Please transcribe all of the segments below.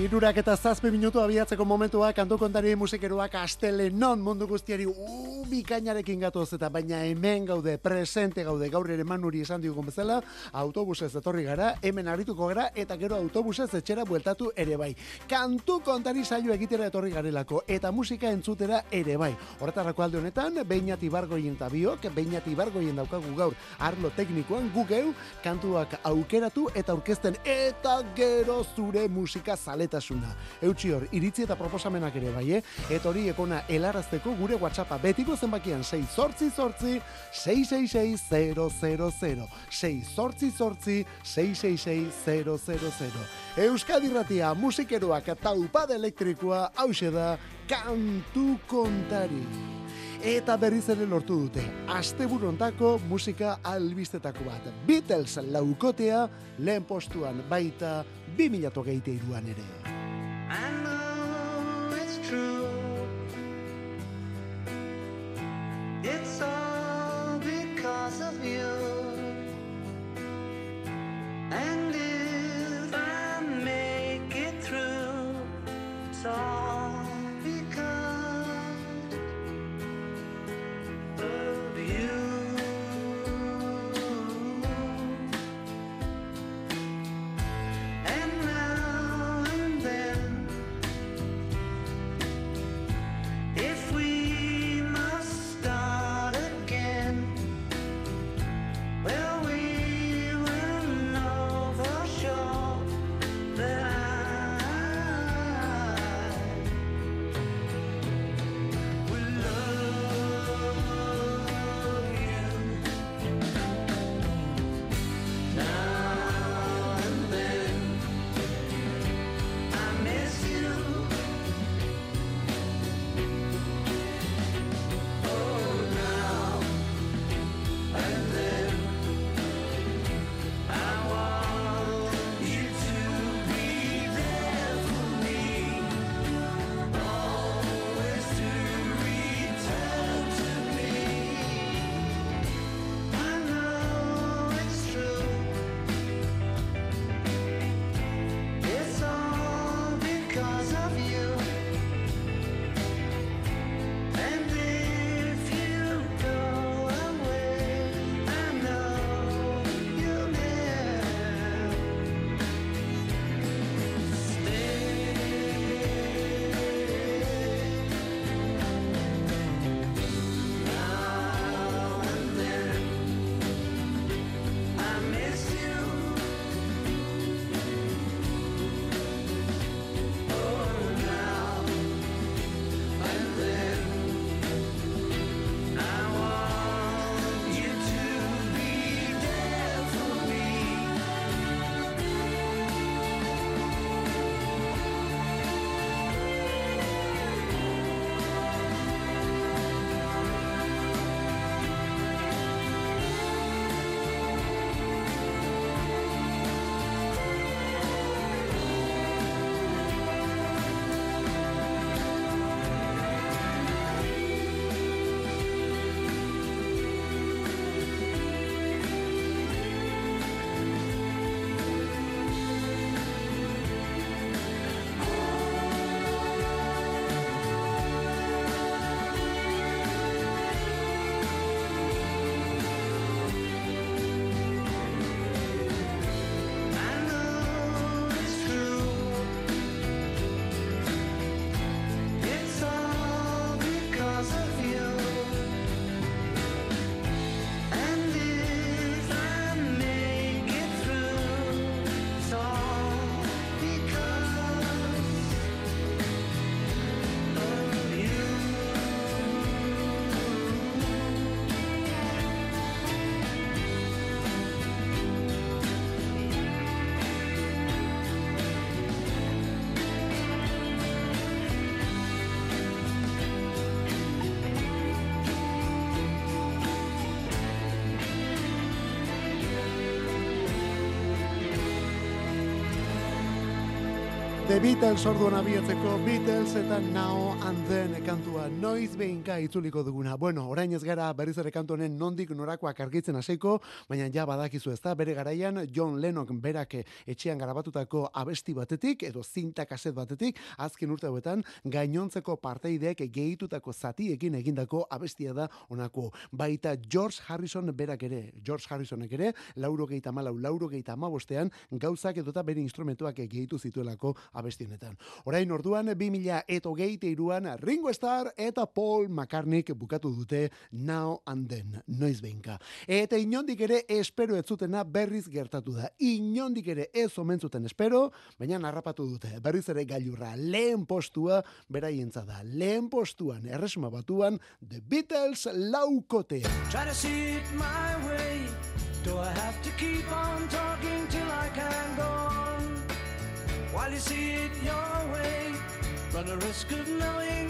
Irurak eta zazpe minutu abiatzeko momentua kantu kontari musikeroak astele non mundu guztiari bikainarekin gatoz eta baina hemen gaude, presente gaude, gaur ere manuri esan dugun bezala, autobusez etorri gara, hemen arituko gara eta gero autobusez etxera bueltatu ere bai. Kantu kontari saio egitera etorri garelako eta musika entzutera ere bai. Horretarako alde honetan, beinat ibargoien eta biok, beinat ibargoien daukagu gaur arlo teknikoan gugeu, kantuak aukeratu eta aurkezten eta gero zure musika zaletasuna. Eutxi hor, iritzi eta proposamenak ere bai, eh? Eta hori ekona helarazteko gure WhatsAppa betiko zenbakian 6 sortzi sortzi 666 6 sortzi sortzi 666 Euskadi Ratia, musikeroak eta upad elektrikoa hause da kantu kontari. Eta berriz ere lortu dute, asteburontako musika albistetako bat. Beatles laukotea lehen postuan baita 2008an ere. Beatles orduan abietzeko Beatles eta Now Then kantua noiz behinka itzuliko duguna. Bueno, orain ez gara berriz ere kantu honen nondik norakoak argitzen hasiko, baina ja badakizu ez da, bere garaian John Lennon berak etxean garabatutako abesti batetik, edo zinta kaset batetik, azken urte hauetan gainontzeko parteideek gehitutako zatiekin egindako abestia da onako. Baita George Harrison berak ere, George Harrisonek ere, lauro gehieta malau, lauro gehieta amabostean, gauzak edota bere instrumentuak gehitu zituelako abesti honetan. Orain orduan 2000 eto geite iruan Ringo Starr eta Paul McCartney bukatu dute Now and Then, noiz behinka. Eta inondik ere espero ez zutena berriz gertatu da. Inondik ere ez omen zuten espero, baina narrapatu dute. Berriz ere gailurra lehen postua beraientza da. Lehen postuan erresuma batuan The Beatles laukotea. Try to see it my way. Do I have to keep on talking till I can go on? While you see it your way, run the risk of knowing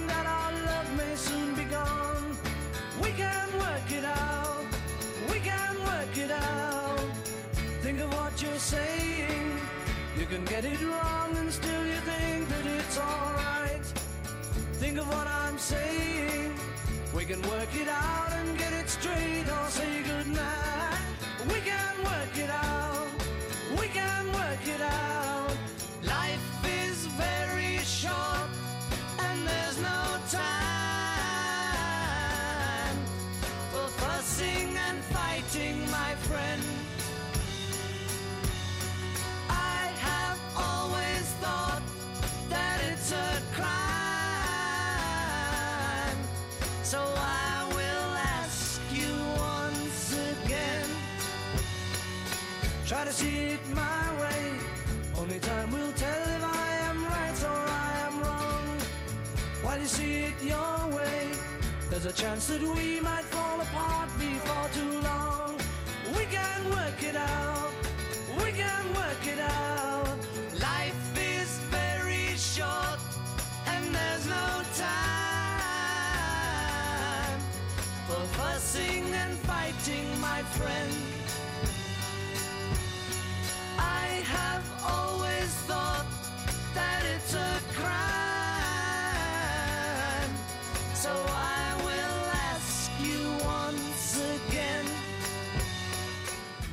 can get it wrong and still you think that it's alright. Think of what I'm saying. We can work it out and get it straight or say goodnight. See it my way. Only time will tell if I am right or I am wrong. While you see it your way, there's a chance that we might fall apart before too long. We can work it out. We can work it out. Life is very short and there's no time for fussing and fighting, my friend.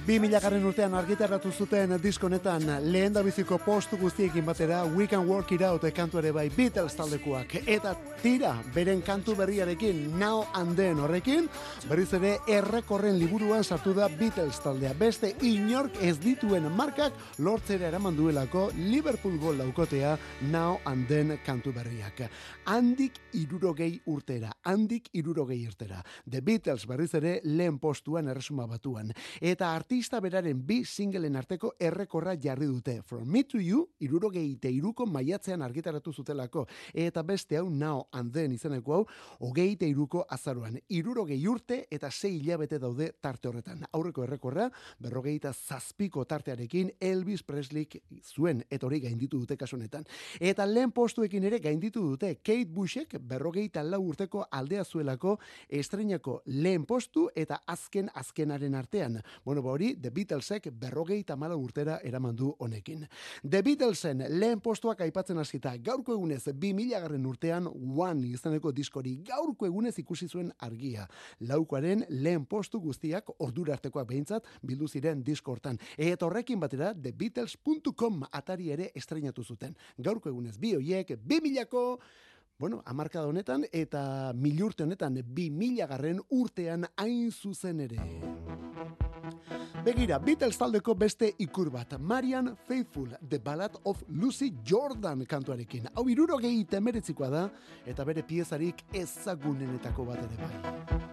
2000 garren urtean argitaratu zuten diskonetan lehen da biziko postu guztiekin batera We Can Work It Out kantu ere bai Beatles taldekoak. Eta tira, beren kantu berriarekin, Now and Then horrekin, berriz ere errekorren liburuan sartu da Beatles taldea. Beste inork ez dituen markak lortzera eraman duelako Liverpool gol daukotea Now and Then kantu berriak. Handik irurogei urtera, handik irurogei urtera. The Beatles berriz ere lehen postuan erresuma batuan. Eta arti artista beraren bi singleen arteko errekorra jarri dute. From Me to You, irurogei iruko maiatzean argitaratu zutelako. Eta beste hau Now and Then izeneko hau, hogei iruko azaruan. Irurogei urte eta sei hilabete daude tarte horretan. Aurreko errekorra, berrogeita zazpiko tartearekin Elvis Presley zuen eta hori gainditu dute kasunetan. Eta lehen postuekin ere gainditu dute Kate Bushek berrogeita lau urteko aldea zuelako estrenako lehen postu eta azken azkenaren artean. Bueno, ba hori, The Beatlesek berrogeita mala urtera eraman du honekin. The Beatlesen lehen postuak aipatzen hasita gaurko egunez 2000 garren urtean One izeneko diskori gaurko egunez ikusi zuen argia. Laukoaren lehen postu guztiak ordura artekoak behintzat bildu ziren disko hortan. Eta horrekin batera TheBeatles.com atari ere estrenatu zuten. Gaurko egunez bi hoiek 2000ko Bueno, amarkada honetan eta milurte honetan bi garren urtean hain zuzen ere. Begira, Beatles taldeko beste ikur bat, Marian Faithful, The Ballad of Lucy Jordan kantuarekin. Hau iruro gehi temeretzikoa da, eta bere piezarik ezagunenetako bat ere bai.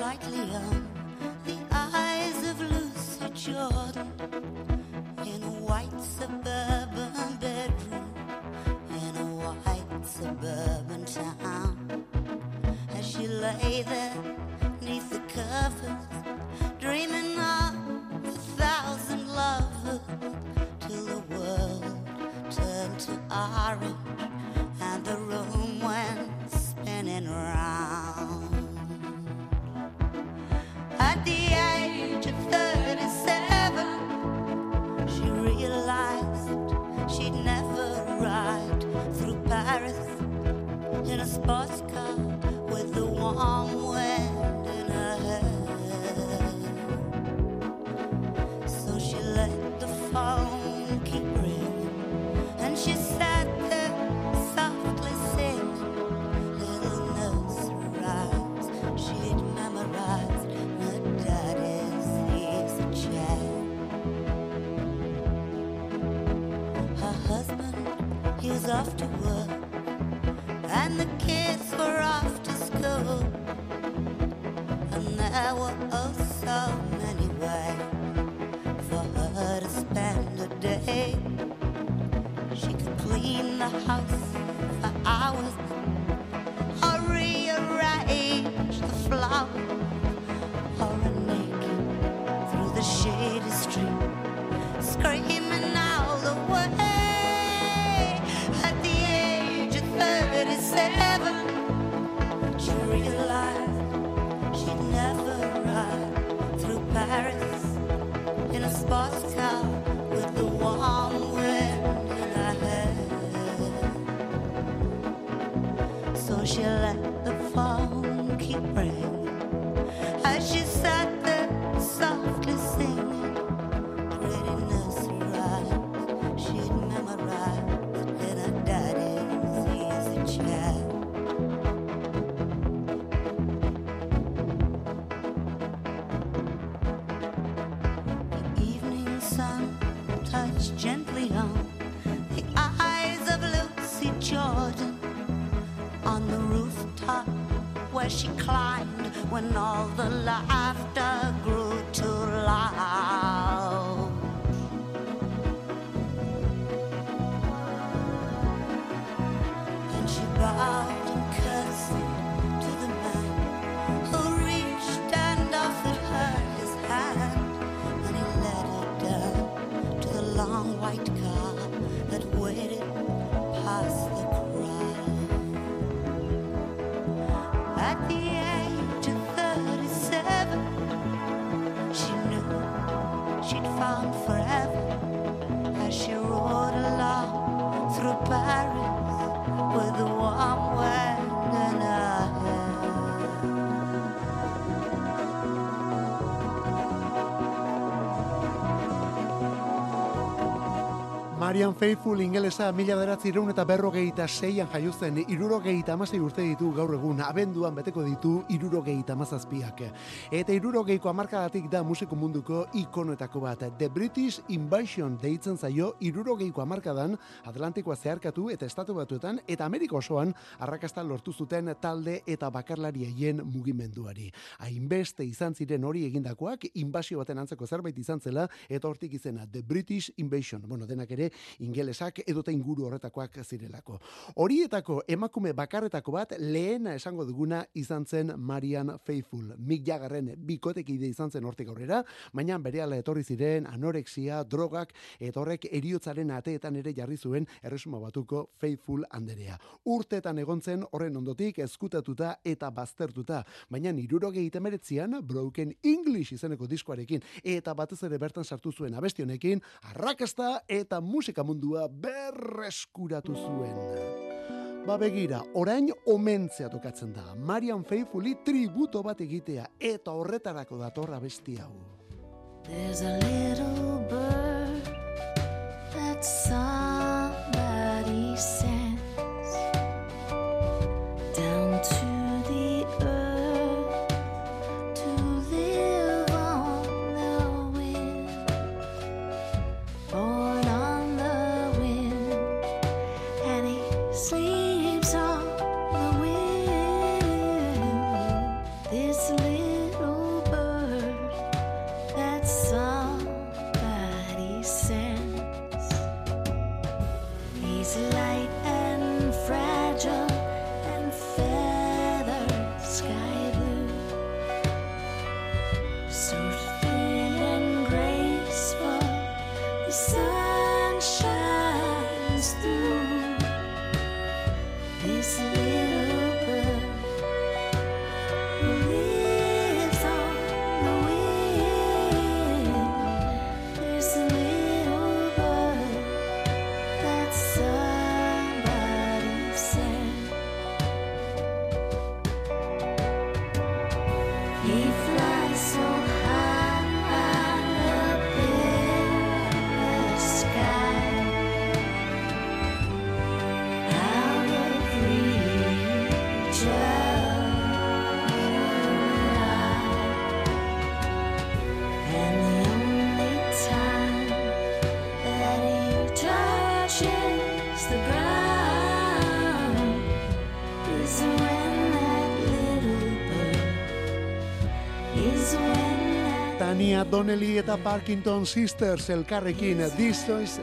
lightly on the eyes of Lucy Jordan Marian Faithful ingelesa mila beratzireun eta berrogeita seian jaiuzen, irurogeita amasei urte ditu gaur egun, abenduan beteko ditu irurogeita amazazpiak. Eta irurogeiko amarkadatik da musiko munduko ikonoetako bat. The British Invasion deitzen zaio irurogeiko amarkadan Atlantikoa zeharkatu eta estatu batuetan eta Amerika osoan arrakasta lortu zuten talde eta bakarlarieien mugimenduari. Hainbeste izan ziren hori egindakoak, inbasio baten antzeko zerbait izan zela, eta hortik izena The British Invasion. Bueno, denak ere ingelesak edota inguru horretakoak zirelako. Horietako emakume bakarretako bat lehena esango duguna izan zen Marian Faithful. Mick Jaggerren bikotekide izan zen hortik aurrera, baina berehala etorri ziren anorexia, drogak, eta horrek eriotzaren ateetan ere jarri zuen erresuma batuko Faithful anderea. Urtetan egon zen horren ondotik ezkutatuta eta baztertuta, baina irurogei temeretzian Broken English izeneko diskoarekin eta batez ere bertan sartu zuen abesti honekin arrakasta eta musika mundua berreskuratu zuen. Ba begira, orain omentzea tokatzen da. Marian Faithfully tributo bat egitea eta horretarako datorra besti hau. There's a little bird that somebody sends down to somebody Donnelly eta Parkinson Sisters elkarrekin This is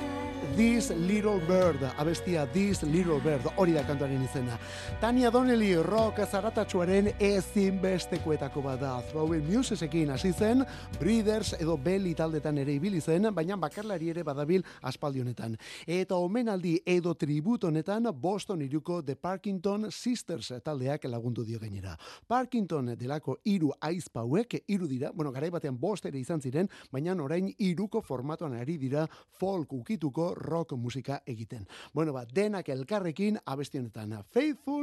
This Little Bird, abestia This Little Bird, hori da kantuaren izena. Tania Donnelly rock zaratatsuaren ezinbestekoetako bat da. Throwing Musesekin hasi zen, Breeders edo Belly taldetan ere ibili zen, baina bakarlari ere badabil aspaldi honetan. Eta omenaldi edo tribut honetan Boston iruko The Parkinson Sisters taldeak lagundu dio gainera. Parkinson delako hiru aizpauek hiru dira, bueno, garai batean bost ere izan ziren, baina orain hiruko formatoan ari dira folk ukituko rock musika egiten. Bueno, ba, denak elkarrekin abesti honetan.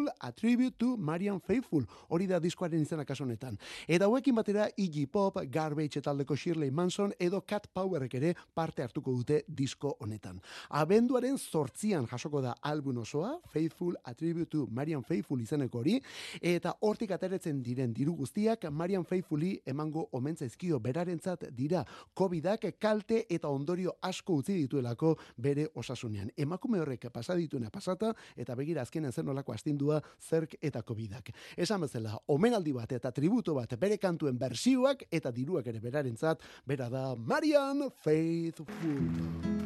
Faithful, a tribute to Marian Faithful. Hori da diskoaren izena kaso honetan. Eta hauekin batera Iggy Pop, Garbage taldeko Shirley Manson edo Cat Powerrek ere parte hartuko dute disko honetan. Abenduaren sortzian jasoko da album osoa, Faithful, a tribute to Marian Faithful izeneko hori, eta hortik ateretzen diren diru guztiak Marian Faithfully emango omentzaizkio berarentzat dira COVIDak kalte eta ondorio asko utzi dituelako bere osasunean. Emakume horrek pasa dituena pasata eta begira azkenean zer nolako astindua zerk eta COVIDak. Esan bezala, omenaldi bat eta tributo bat bere kantuen bersioak eta diruak ere berarentzat, bera da Marian Faithful.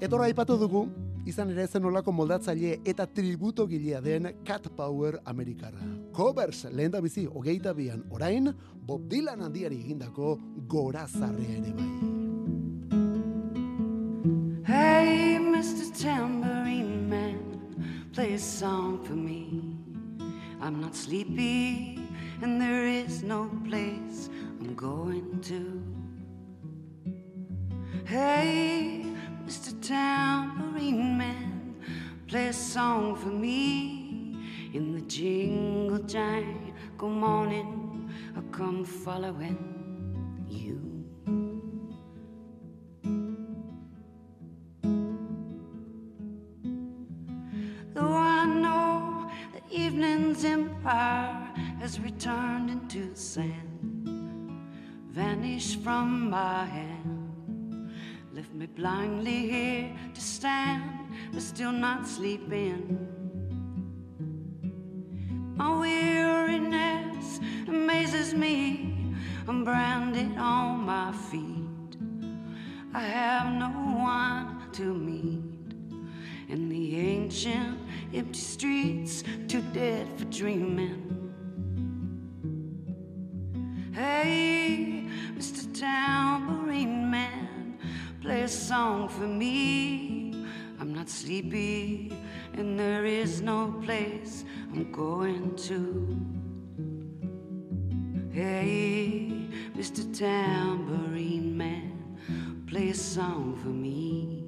Eta ora aipatu dugu, izan ere zen olako moldatzaile eta tributo gilea den Cat Power Amerikarra. Covers lehen da bizi hogeita bian orain, Bob Dylan handiari egindako gorazarrea ere bai. Hey, Mr. Tambourine play a song for me. I'm not sleepy, and there is no place I'm going to. Hey, Mr. Tambourine Man, play a song for me. In the jingle jangle morning, I come following evening's empire has returned into sand, vanished from my hand, left me blindly here to stand, but still not sleeping. My weariness amazes me. I'm branded on my feet. I have no one to meet in the ancient empty streets, too dead for dreaming. Hey, Mr. Tambourine Man, play a song for me. I'm not sleepy, and there is no place I'm going to. Hey, Mr. Tambourine Man, play a song for me.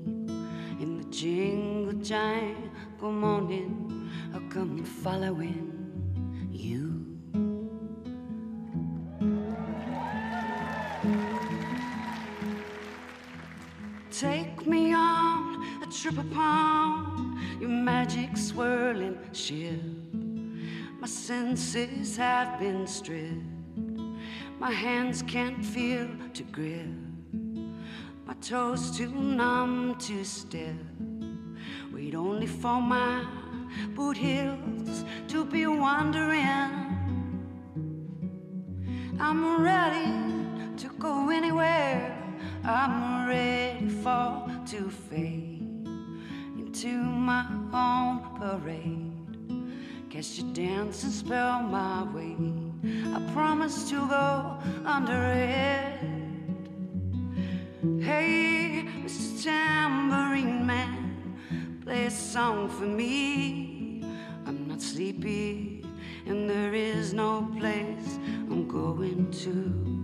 In the jingle jangle morning, I'll come following you. Take me on a trip upon your magic swirling ship. My senses have been stripped. My hands can't feel to grip. My toes too numb to step. Wait only for my boot heels to be wandering. I'm ready to go anywhere. I'm ready for to fade into my own parade. Catch your dance and spell my way. I promise to go under it. Hey, Mr. Tambourine Man, play a song for me. I'm not sleepy, and there is no place I'm going to.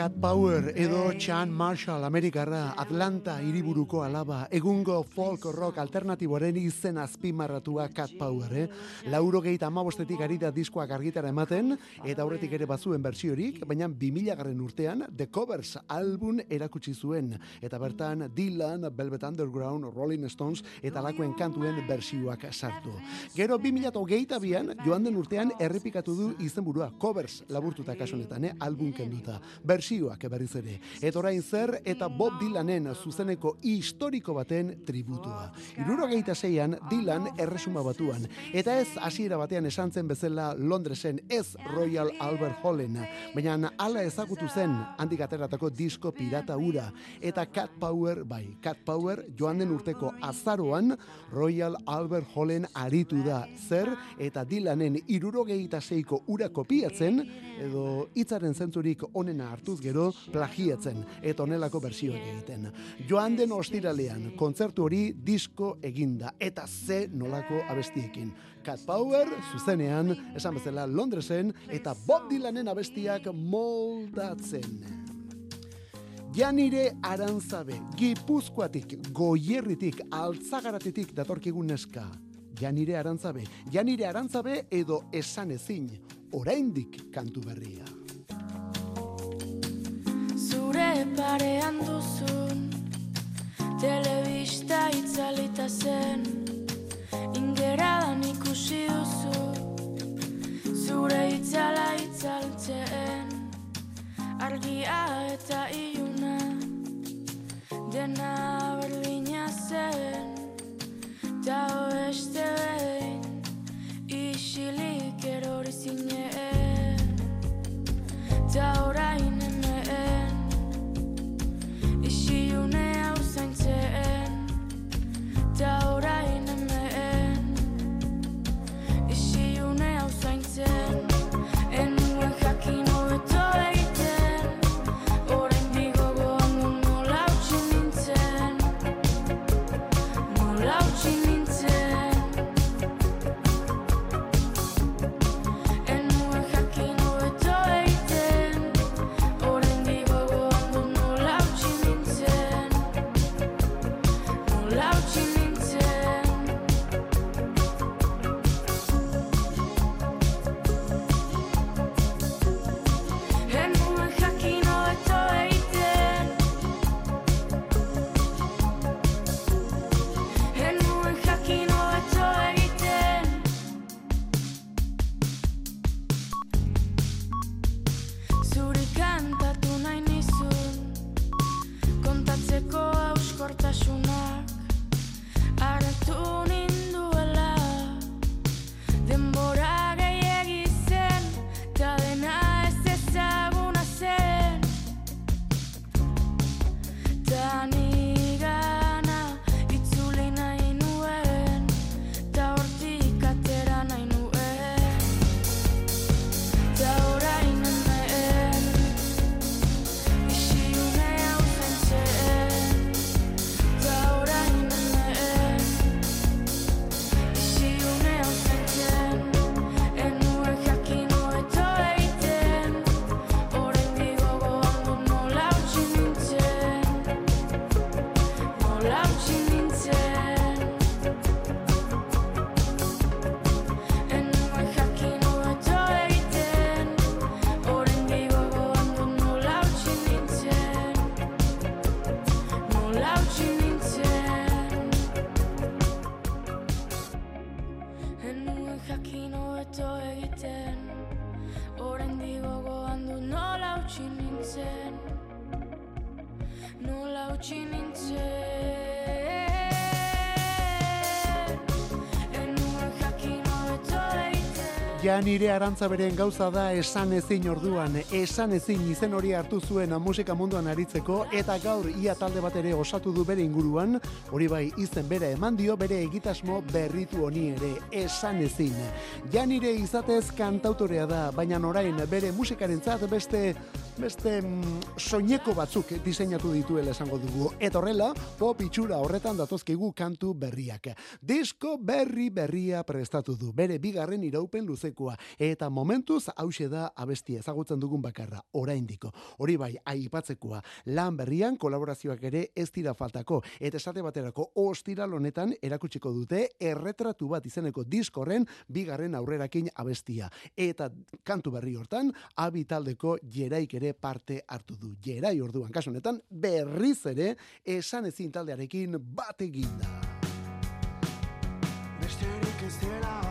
Cat Power edo Chan Marshall Amerikarra Atlanta hiriburuko alaba egungo folk rock alternatiboaren izen azpimarratua Cat Power, eh? Lauro gehi amabostetik ari da diskoak argitara ematen, eta aurretik ere bazuen bertsiorik, baina 2000 garren urtean The Covers album erakutsi zuen, eta bertan Dylan, Velvet Underground, Rolling Stones, eta lakoen kantuen bersioak sartu. Gero 2008 bian, joan den urtean errepikatu du izenburua Covers laburtuta kasu honetan, eh? album kenduta. Bersio bersioak berriz ere. Eta orain zer eta Bob Dylanen zuzeneko historiko baten tributua. Irurogeita zeian Dylan erresuma batuan. Eta ez hasiera batean esan zen bezala Londresen ez Royal Albert Hallen. Baina hala ezagutu zen handik ateratako disko pirata ura. Eta Cat Power, bai, Cat Power joan den urteko azaroan Royal Albert Hallen aritu da zer eta Dylanen irurogeita zeiko ura kopiatzen edo hitzaren zentzurik onena hartuz gero plagiatzen eta honelako bersioak egiten. Joan den ostiralean kontzertu hori disko eginda eta ze nolako abestiekin. Cat Power zuzenean esan bezala Londresen eta Bob Dylanen abestiak moldatzen. Janire Arantzabe, Gipuzkoatik, Goierritik, Altzagaratetik datorkigun neska. Janire Arantzabe, Janire Arantzabe edo esan ezin, oraindik kantu berria. Parean duzun Telebista itzalita zen Ingeradan ikusi duzu Zure itzala itzaltzen Argia eta iluna Dena berdina zen Ta beste behin Isilik erori zinen Ta Ja nire arantza beren gauza da esan ezin orduan, esan ezin izen hori hartu zuen musika munduan aritzeko, eta gaur ia talde bat ere osatu du bere inguruan, hori bai izen bera eman dio bere egitasmo berritu honi ere, esan ezin. Ja nire izatez kantautorea da, baina orain bere musikarentzat beste beste mm, soineko batzuk diseinatu dituela esango dugu. Eta horrela, pop itxura horretan datozkigu kantu berriak. Disko berri berria prestatu du, bere bigarren iraupen luzekoa. Eta momentuz hause da abestia ezagutzen dugun bakarra, oraindiko. Hori bai, aipatzekoa, lan berrian kolaborazioak ere ez dira faltako. Eta esate baterako ostiral honetan erakutsiko dute erretratu bat izeneko diskorren bigarren aurrerakin abestia. Eta kantu berri hortan, abi taldeko jeraik ere parte hartu du. Jerai orduan, kasu honetan, berriz ere esan ezin taldearekin bat eginda. Besterik ez dela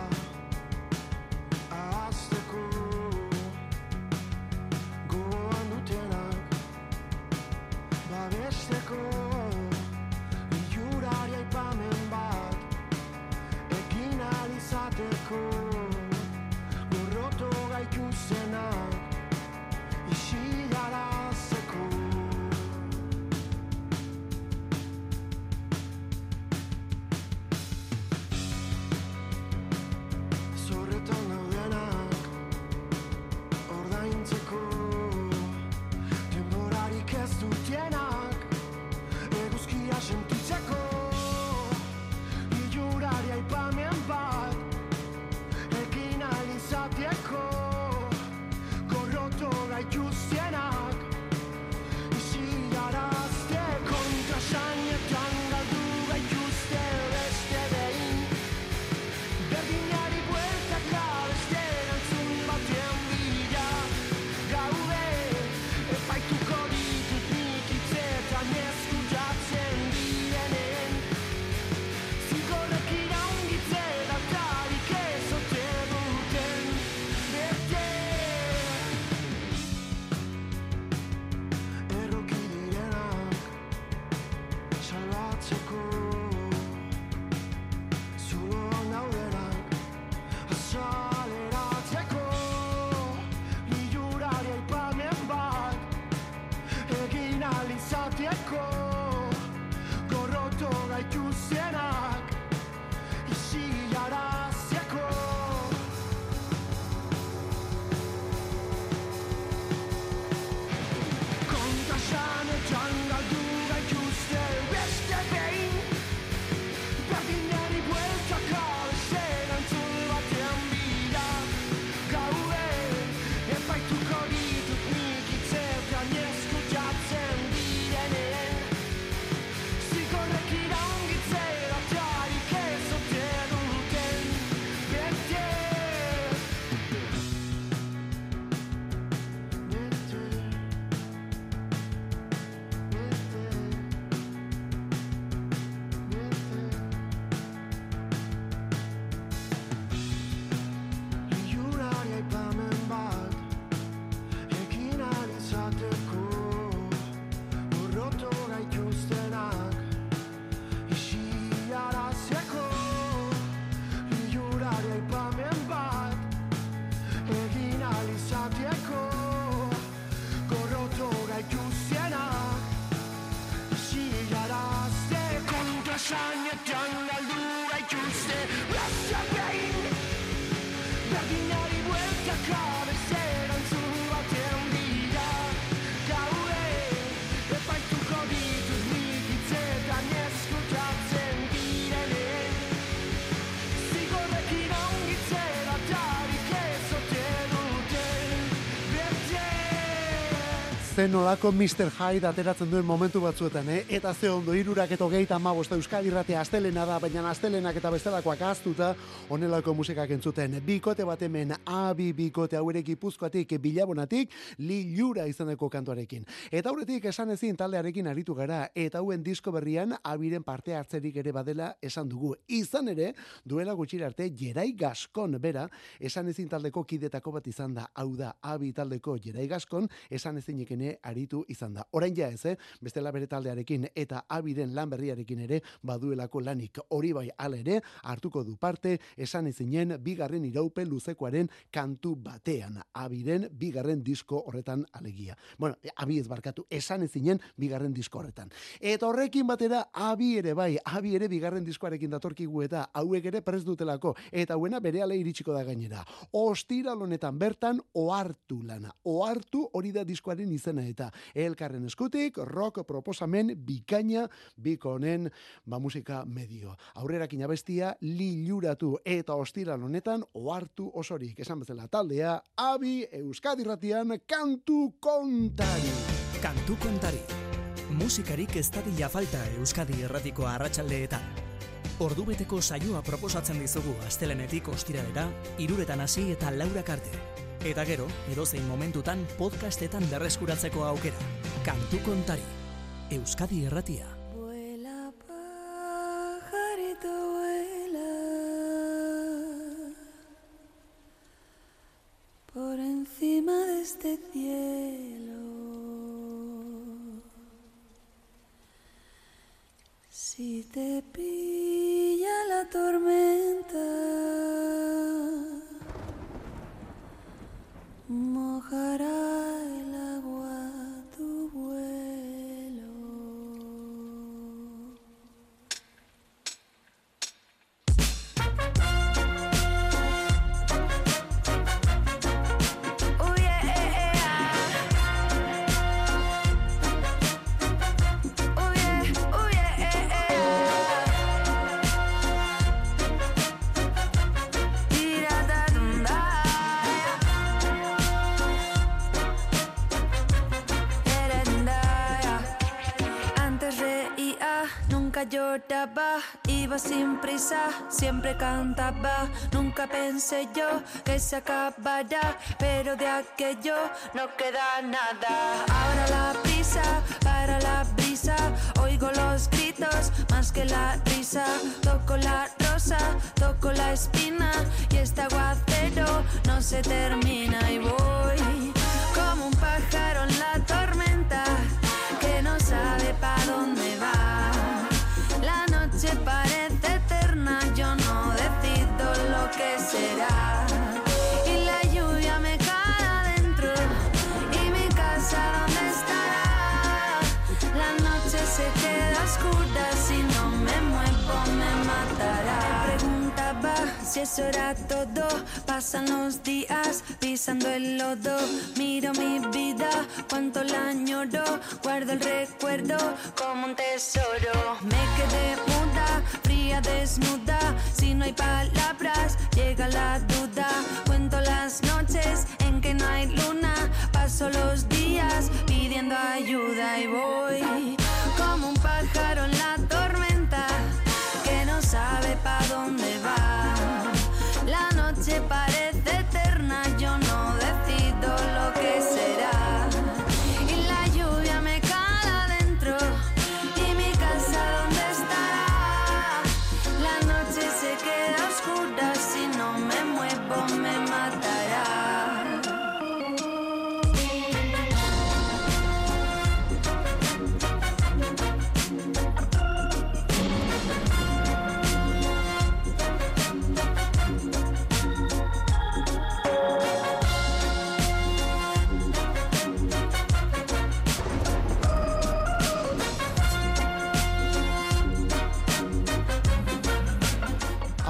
Zen nolako Mr. Hyde ateratzen duen momentu batzuetan, eh? Eta ze ondo irurak eta hogeita amabosta Euskadi irratea astelena da, baina astelenak eta bestelakoak aztuta honelako musikak entzuten. Bikote bat hemen, abi bikote hauere gipuzkoatik, bilabonatik, lilura izaneko kantuarekin. Eta aurretik esan ezin taldearekin aritu gara, eta hauen disko berrian abiren parte hartzerik ere badela esan dugu. Izan ere, duela gutxira arte, Jerai Gaskon bera, esan ezin taldeko kidetako bat izan da, hau da, abi taldeko Jerai Gaskon, esan ezinik ere aritu izan da. Orain ja ez, eh? bestela bere taldearekin eta abiren lan berriarekin ere baduelako lanik. Hori bai ala ere, hartuko du parte, esan ezinen bigarren iraupe luzekoaren kantu batean. Abiren bigarren disko horretan alegia. Bueno, abi ez barkatu, esan ezinen bigarren disko horretan. Eta horrekin batera, abi ere bai, abi ere bigarren diskoarekin datorkigu eta hauek ere prez dutelako. Eta hauena bere ale iritsiko da gainera. Ostiral honetan bertan ohartu lana. Ohartu hori da diskoaren izena eta elkarren eskutik rock proposamen bikaina biko ba musika medio. Aurrerakin abestia liluratu eta ostiral honetan ohartu osorik. Esan bezala taldea, abi Euskadi ratian kantu kontari. Kantu kontari. Musikarik ez dadila falta Euskadi erratiko arratsaldeetan. Ordubeteko saioa proposatzen dizugu astelenetik ostiralera, iruretan hasi eta laurak arte. Eta gero, edozein momentutan podcastetan berreskuratzeko aukera. Kantu kontari. Euskadi erratia. Vuela pajarito, vuela por encima de este cielo. Si te pilla la tormenta, mojará nunca lloraba, iba sin prisa, siempre cantaba. Nunca pensé yo que se acabará, pero de aquello no queda nada. Ahora la prisa para la brisa, oigo los gritos más que la risa. Toco la rosa, toco la espina y este aguacero no se termina y voy como un pájaro en la tormenta que no sabe para dónde va. Eso era todo. Pasan los días pisando el lodo. Miro mi vida, cuánto la añoro. Guardo el recuerdo como un tesoro. Me quedé muda, fría, desnuda. Si no hay palabras, llega la duda. Cuento las noches en que no hay luna. Paso los días pidiendo ayuda y voy como un pájaro en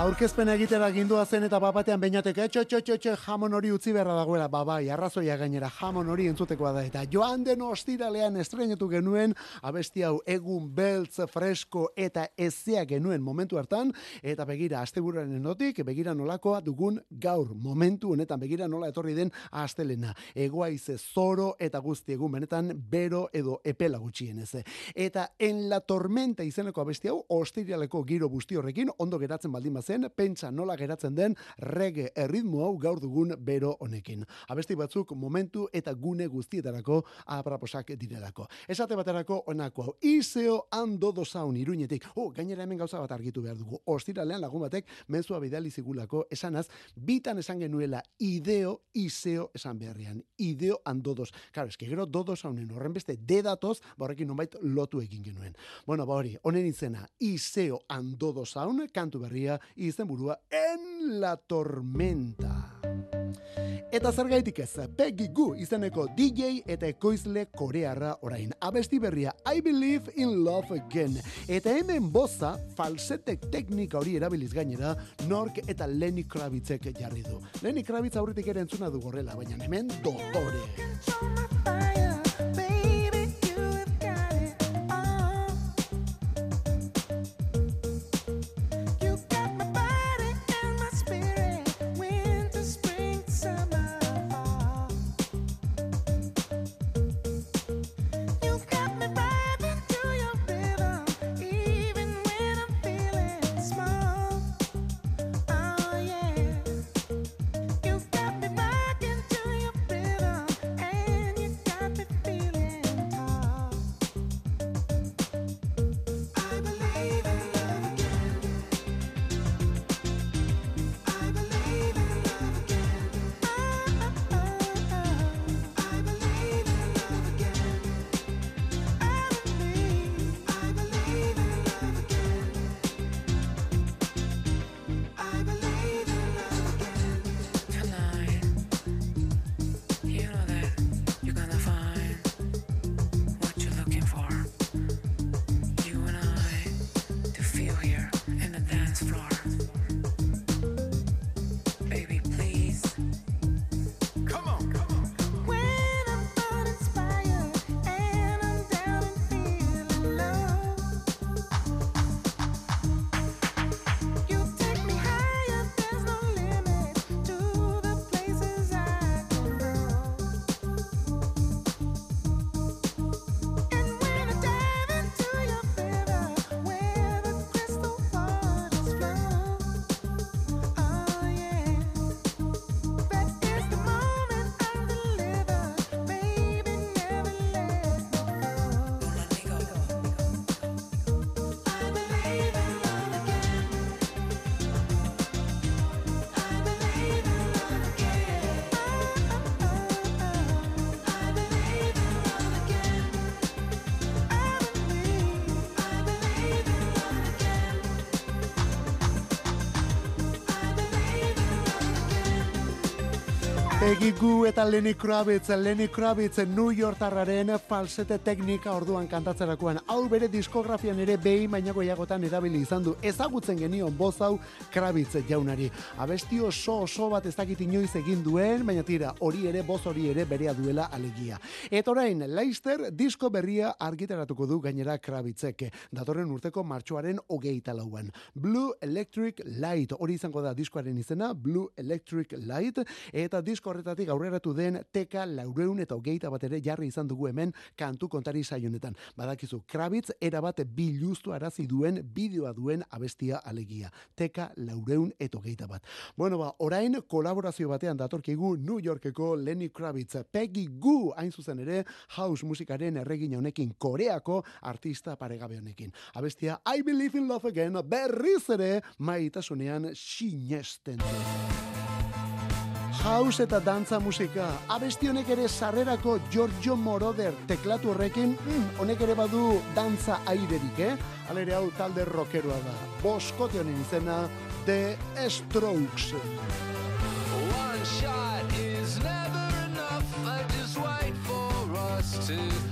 Aurkezpen egitera gindua zen eta bapatean beinatek etxo, etxo, etxo, etxo, jamon hori utzi beharra dagoela, babai, arrazoia gainera, jamon hori entzutekoa da, eta joan den ostiralean estrenetu genuen, abesti hau egun beltz, fresko eta ezea genuen momentu hartan, eta begira, asteburuaren endotik, begira nolakoa dugun gaur, momentu honetan, begira nola etorri den astelena, egoaize zoro eta guzti egun benetan, bero edo epela gutxienez. Eta en la tormenta izeneko abesti hau, ostiraleko giro busti horrekin, ondo geratzen baldin bazen, pentsa nola geratzen den reggae erritmo hau gaur dugun bero honekin. Abesti batzuk momentu eta gune guztietarako apraposak direlako. Esate baterako honako hau, iseo andodo zaun iruñetik. Oh, gainera hemen gauza bat argitu behar dugu. Ostiralean lagun batek mezua bidali zigulako esanaz, bitan esan genuela ideo iseo esan beharrian. Ideo andodos. Claro, eske gero dodo zaunen horren beste dedatoz, borrekin nonbait lotu egin genuen. Bueno, ba hori, honen izena, iseo andodo zaun, kantu berria, izenburua en la tormenta. Eta zergaitik ez, Peggy Gu izeneko DJ eta ekoizle korearra orain. Abesti berria I Believe in Love Again. Eta hemen boza, falsete teknika hori erabiliz gainera, Nork eta Lenny Kravitzek jarri du. Lenny Kravitz aurretik ere entzuna du gorrela, baina hemen dotore. Gu eta Lenny Kravitz, Lenny Kravitz New Yorkarraren falsete teknika orduan kantatzerakoan. Hau bere diskografian ere behin bainako jagotan erabili izan du. Ezagutzen genion boz hau Kravitz jaunari. Abesti oso oso bat ez dakit inoiz egin duen, baina tira, hori ere boz hori ere berea duela alegia. Eta orain, Leister disko berria argitaratuko du gainera Kravitzek. Datorren urteko martxoaren hogeita lauan. Blue Electric Light, hori izango da diskoaren izena, Blue Electric Light, eta disko horretatik aurreratu den teka laureun eta hogeita bat ere jarri izan dugu hemen kantu kontari saionetan. Badakizu, Kravitz erabat biluztu arazi duen bideoa duen abestia alegia. Teka laureun eta hogeita bat. Bueno, ba, orain kolaborazio batean datorkigu New Yorkeko Lenny Kravitz, Peggy Gu hain zuzen ere house musikaren erregina honekin koreako artista paregabe honekin. Abestia I Believe in Love Again berriz ere maitasunean sinesten du. House eta dantza musika. Abesti honek ere sarrerako Giorgio Moroder teklatu horrekin, mm, honek ere badu dantza airerik, eh? Alere hau talde rockeroa da. Boskote honen izena The Strokes. One shot is never enough. I just wait for us to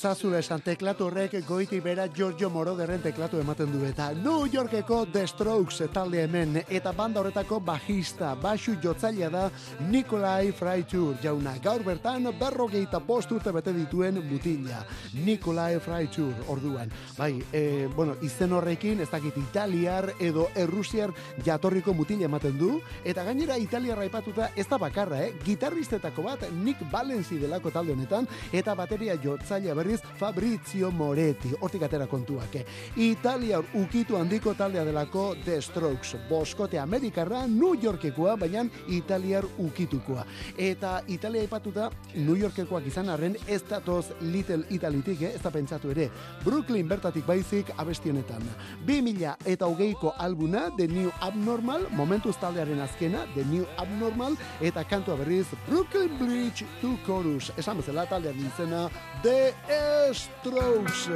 Etzazu esan teklatu horrek goiti bera Giorgio Moroderren teklatu ematen du eta New Yorkeko The Strokes talde hemen eta banda horretako bajista, basu jotzailea da Nikolai Freitur jauna gaur bertan berrogeita bost urte bete dituen mutila. Nikolai Freitur orduan. Bai, e, bueno, izen horrekin ez dakit italiar edo errusiar jatorriko mutila ematen du eta gainera italiarra aipatuta ez da bakarra, eh? Gitarristetako bat Nick Valenzi delako talde honetan eta bateria jotzailea berriz Fabrizio Moretti. Hortik atera kontuak. Eh? Italiar ukitu handiko taldea delako The Strokes. Boskote Amerikarra New Yorkekoa, baina italiar ukitukoa. Eta Italia aipatuta New Yorkekoak izan arren ez datoz Little Italitik, eh? ez da pentsatu ere. Brooklyn bertatik baizik abesti honetan. 2000 eta hogeiko albuna The New Abnormal, momentuz taldearen azkena, The New Abnormal, eta kantua berriz Brooklyn Bridge to Chorus. Esan bezala taldearen izena The Strokes.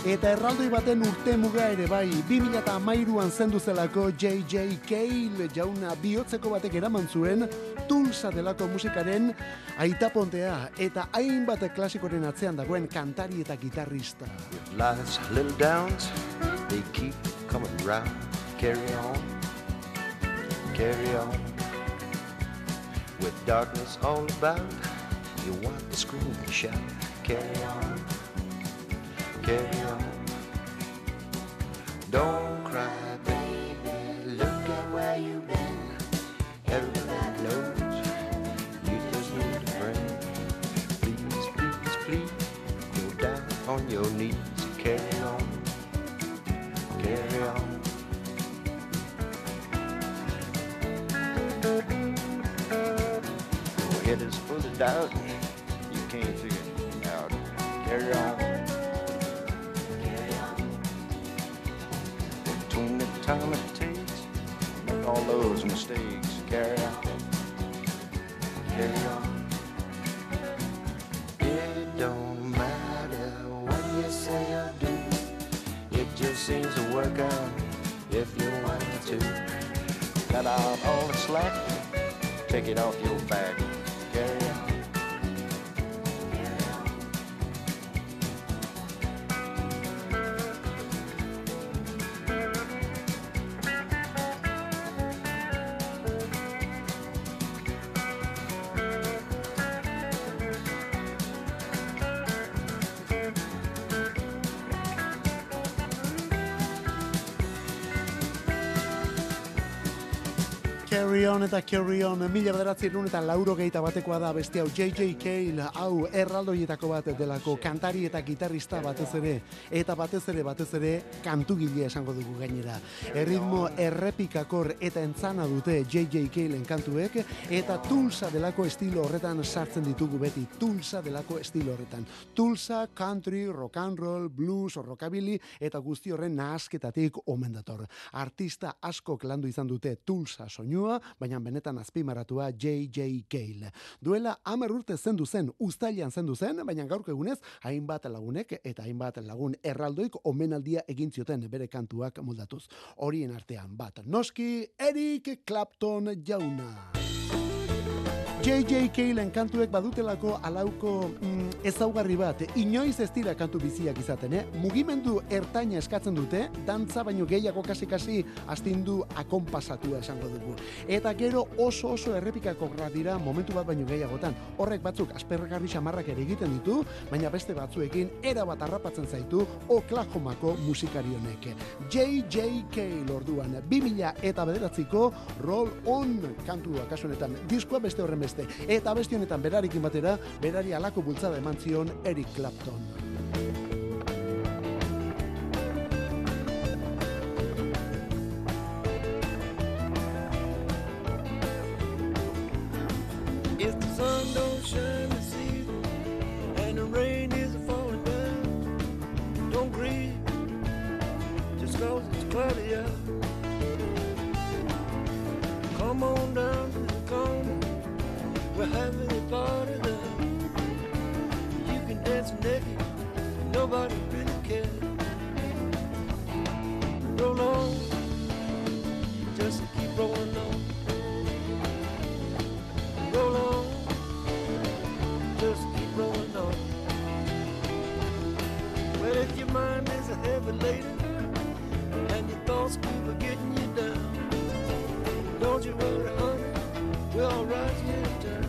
Eta erraldoi baten urte muga ere bai, 2008an zendu zelako J.J. Cale jauna bihotzeko batek eraman zuen Tulsa delako musikaren aitapontea eta hainbat klasikoren atzean dagoen kantari eta gitarrista. Life's little downs, they keep coming round. Carry on, carry on. With darkness all about, you want to scream and shout. Carry on, carry on. Don't cry, baby. Look at where you've been. Everybody knows you just need a friend. Please, please, please, go down on your knees. Carry on, carry on. Head is of. You can't figure it out. Carry on. Between the time it takes, make all those mistakes. Carry on. Carry on. It don't matter what you say or do. It just seems to work out if you want to. Cut out all the slack, take it off your Carry on eta carry on, mila bederatzi erun eta lauro gehieta batekoa da beste hau J.J. Cale, hau erraldoietako bat delako, kantari eta gitarrista batez ere, eta batez ere, batez ere, kantugile esango dugu gainera. Erritmo errepikakor eta entzana dute J.J. Calen kantuek, eta Tulsa delako estilo horretan sartzen ditugu beti, Tulsa delako estilo horretan. Tulsa, country, rock and roll, blues, rockabilly, eta guzti horren nahasketatik omen dator. Artista askok landu izan dute Tulsa soinua, baina benetan azpimaratua J.J. Cale. Duela hamar urte zendu zen, ustailan zendu zen, baina gaurko egunez, hainbat lagunek eta hainbat lagun erraldoik omenaldia egin zioten bere kantuak moldatuz. Horien artean bat, noski Eric Clapton jauna. J.J. Calen kantuek badutelako alauko mm, ezaugarri bat, inoiz ez dira kantu biziak izaten, eh? Mugimendu ertaina eskatzen dute, dantza baino gehiago kasi-kasi astindu akonpasatua esango dugu. Eta gero oso oso errepikako dira momentu bat baino gehiagotan. Horrek batzuk aspergarri xamarrak ere egiten ditu, baina beste batzuekin era bat harrapatzen zaitu Oklahomako musikari honek. J.J. Cale orduan, 2000 eta bederatziko Roll On kantua kasu honetan. Diskoa beste horren beste. Eta beste honetan berarekin batera, berari alako bultzada eman zion Eric Clapton. If the sun don't shine this evening and the rain is falling down, don't grieve just cause it's cloudy out. Come on down we're having a party there. You can dance naked, nobody really cares. Roll on, just keep rolling on. Roll on, just keep rolling on. Well, if your mind is a heavy laden and your thoughts keep getting you down, don't you worry, honey, we're all right here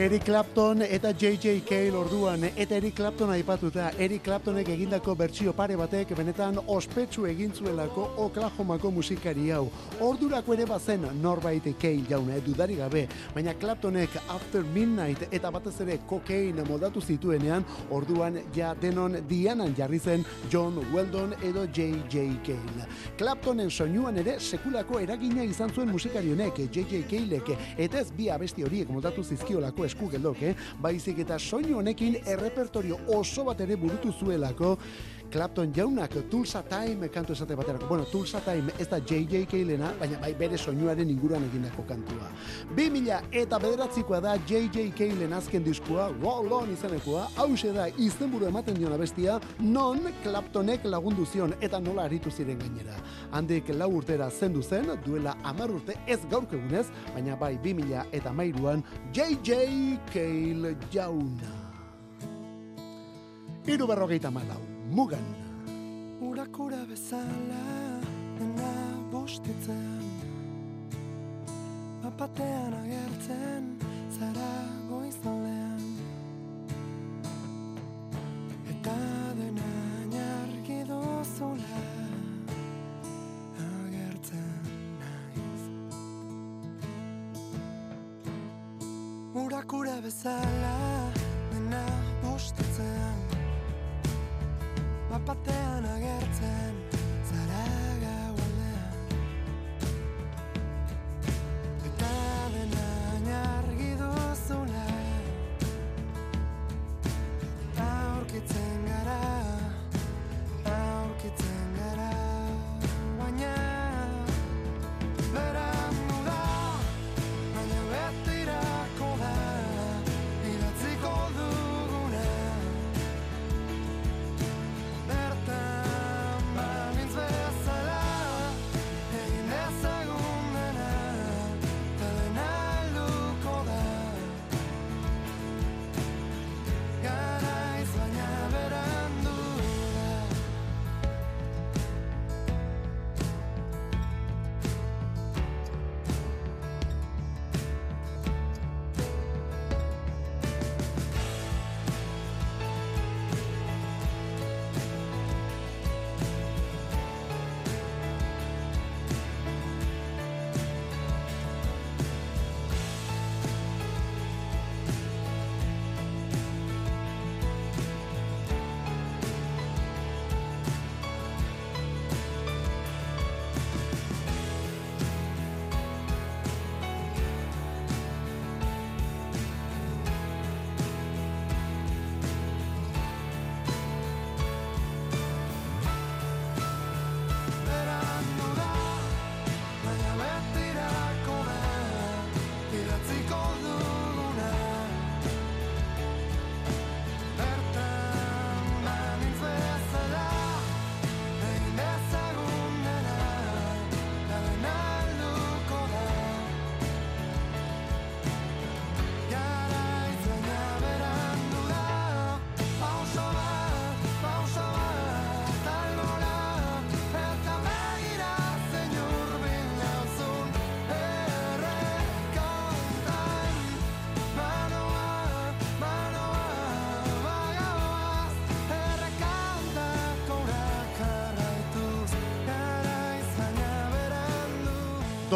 Eric Clapton eta J.J. Cale orduan, eta Eric Clapton aipatuta, Eric Claptonek egindako bertsio pare batek benetan ospetsu egin zuelako Oklahomako musikari hau. Ordurako ere bazen norbait Cale jauna, eh, dudari gabe, baina Claptonek After Midnight eta batez ere kokain moldatu zituenean, orduan ja denon dianan jarri zen John Weldon edo J.J. Cale. Claptonen soinuan ere sekulako eragina izan zuen musikari honek, J.J. Calek, eta ez bi abesti horiek moldatu zizkiolako esku geldok, eh? baizik eta soinu honekin errepertorio oso bat ere burutu zuelako Clapton jaunak Tulsa Time kantu esate baterako. Bueno, Tulsa Time ez da J.J. Calena, baina bai bere soinuaren inguruan egindako kantua. 2000 eta bederatzikoa da J.J. Calen azken diskua, Roll On izanekoa, hause da izenburu ematen dion abestia, non Claptonek lagundu zion eta nola aritu ziren gainera. Handik lau urtera zendu zen, duela amar urte ez gaurko egunez, baina bai 2000 eta mairuan J.J. Cale jauna. Iru berrogeita malau, mugan. Urakura bezala dena bustitzean Bapatean agertzen zara goizalean. Eta dena argi duzula agertzen naiz. Urakura bezala dena bustitzean Bapatean agertzen zara gaualdean Eta dena argi duzula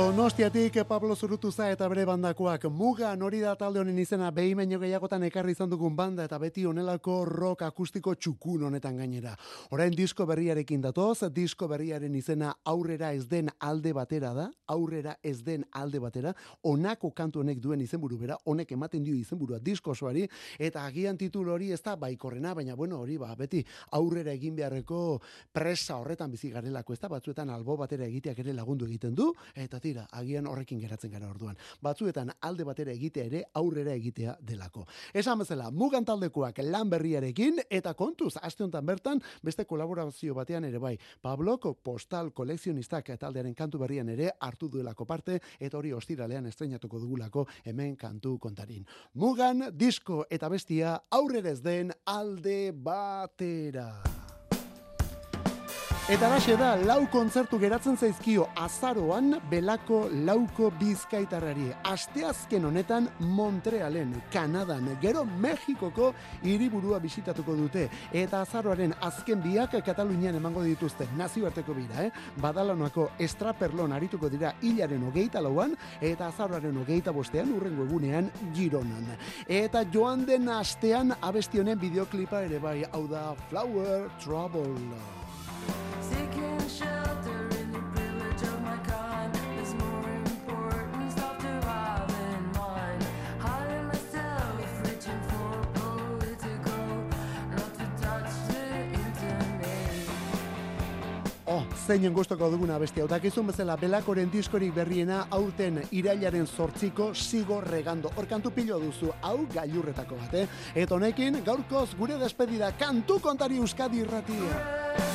Donostiatik Pablo Zurutuza eta bere bandakoak. Mugan hori da talde honen izena behin baino gehiagotan ekarri izan dugun banda eta beti honelako rock akustiko txukun honetan gainera. Orain disko berriarekin datoz, disko berriaren izena aurrera ez den alde batera da, aurrera ez den alde batera, honako kantu honek duen izenburu bera, honek ematen dio izenburua disko osoari, eta agian titulu hori ez da baikorrena, baina bueno, hori ba, beti aurrera egin beharreko presa horretan bizi garelako, ez da batzuetan albo batera egiteak ere lagundu egiten du, eta tira, agian horrekin geratzen gara orduan. Batzuetan alde batera egitea ere aurrera egitea delako. Esan bezala, mugan taldekoak lan berriarekin, eta kontuz, aste honetan bertan, beste kolaborazio batean ere bai, Pabloko postal kolekzionistak taldearen kantu berrian ere hartu duelako parte, eta hori ostiralean estrenatuko dugulako hemen kantu kontarin. Mugan, disko eta bestia aurrera ez den alde batera. Eta alaxe da, lau kontzertu geratzen zaizkio azaroan belako lauko bizkaitarrari. Asteazken honetan Montrealen, Kanadan, gero Mexikoko hiriburua bisitatuko dute. Eta azaroaren azken biak Katalunian emango dituzte nazioarteko bira, eh? Badalonako estraperlon arituko dira hilaren hogeita lauan, eta azaroaren hogeita bostean urrengo egunean Gironan. Eta joan den astean abesti honen bideoklipa ere bai, hau da Flower Trouble. Zeinen gustoko duguna beste hau. Dakizun bezala belakoren diskorik berriena aurten irailaren zortziko sigo regando. Hor kantu pilo duzu, hau gailurretako bat, eh? Eta honekin, gaurkoz gure despedida kantu kontari Euskadi irratia.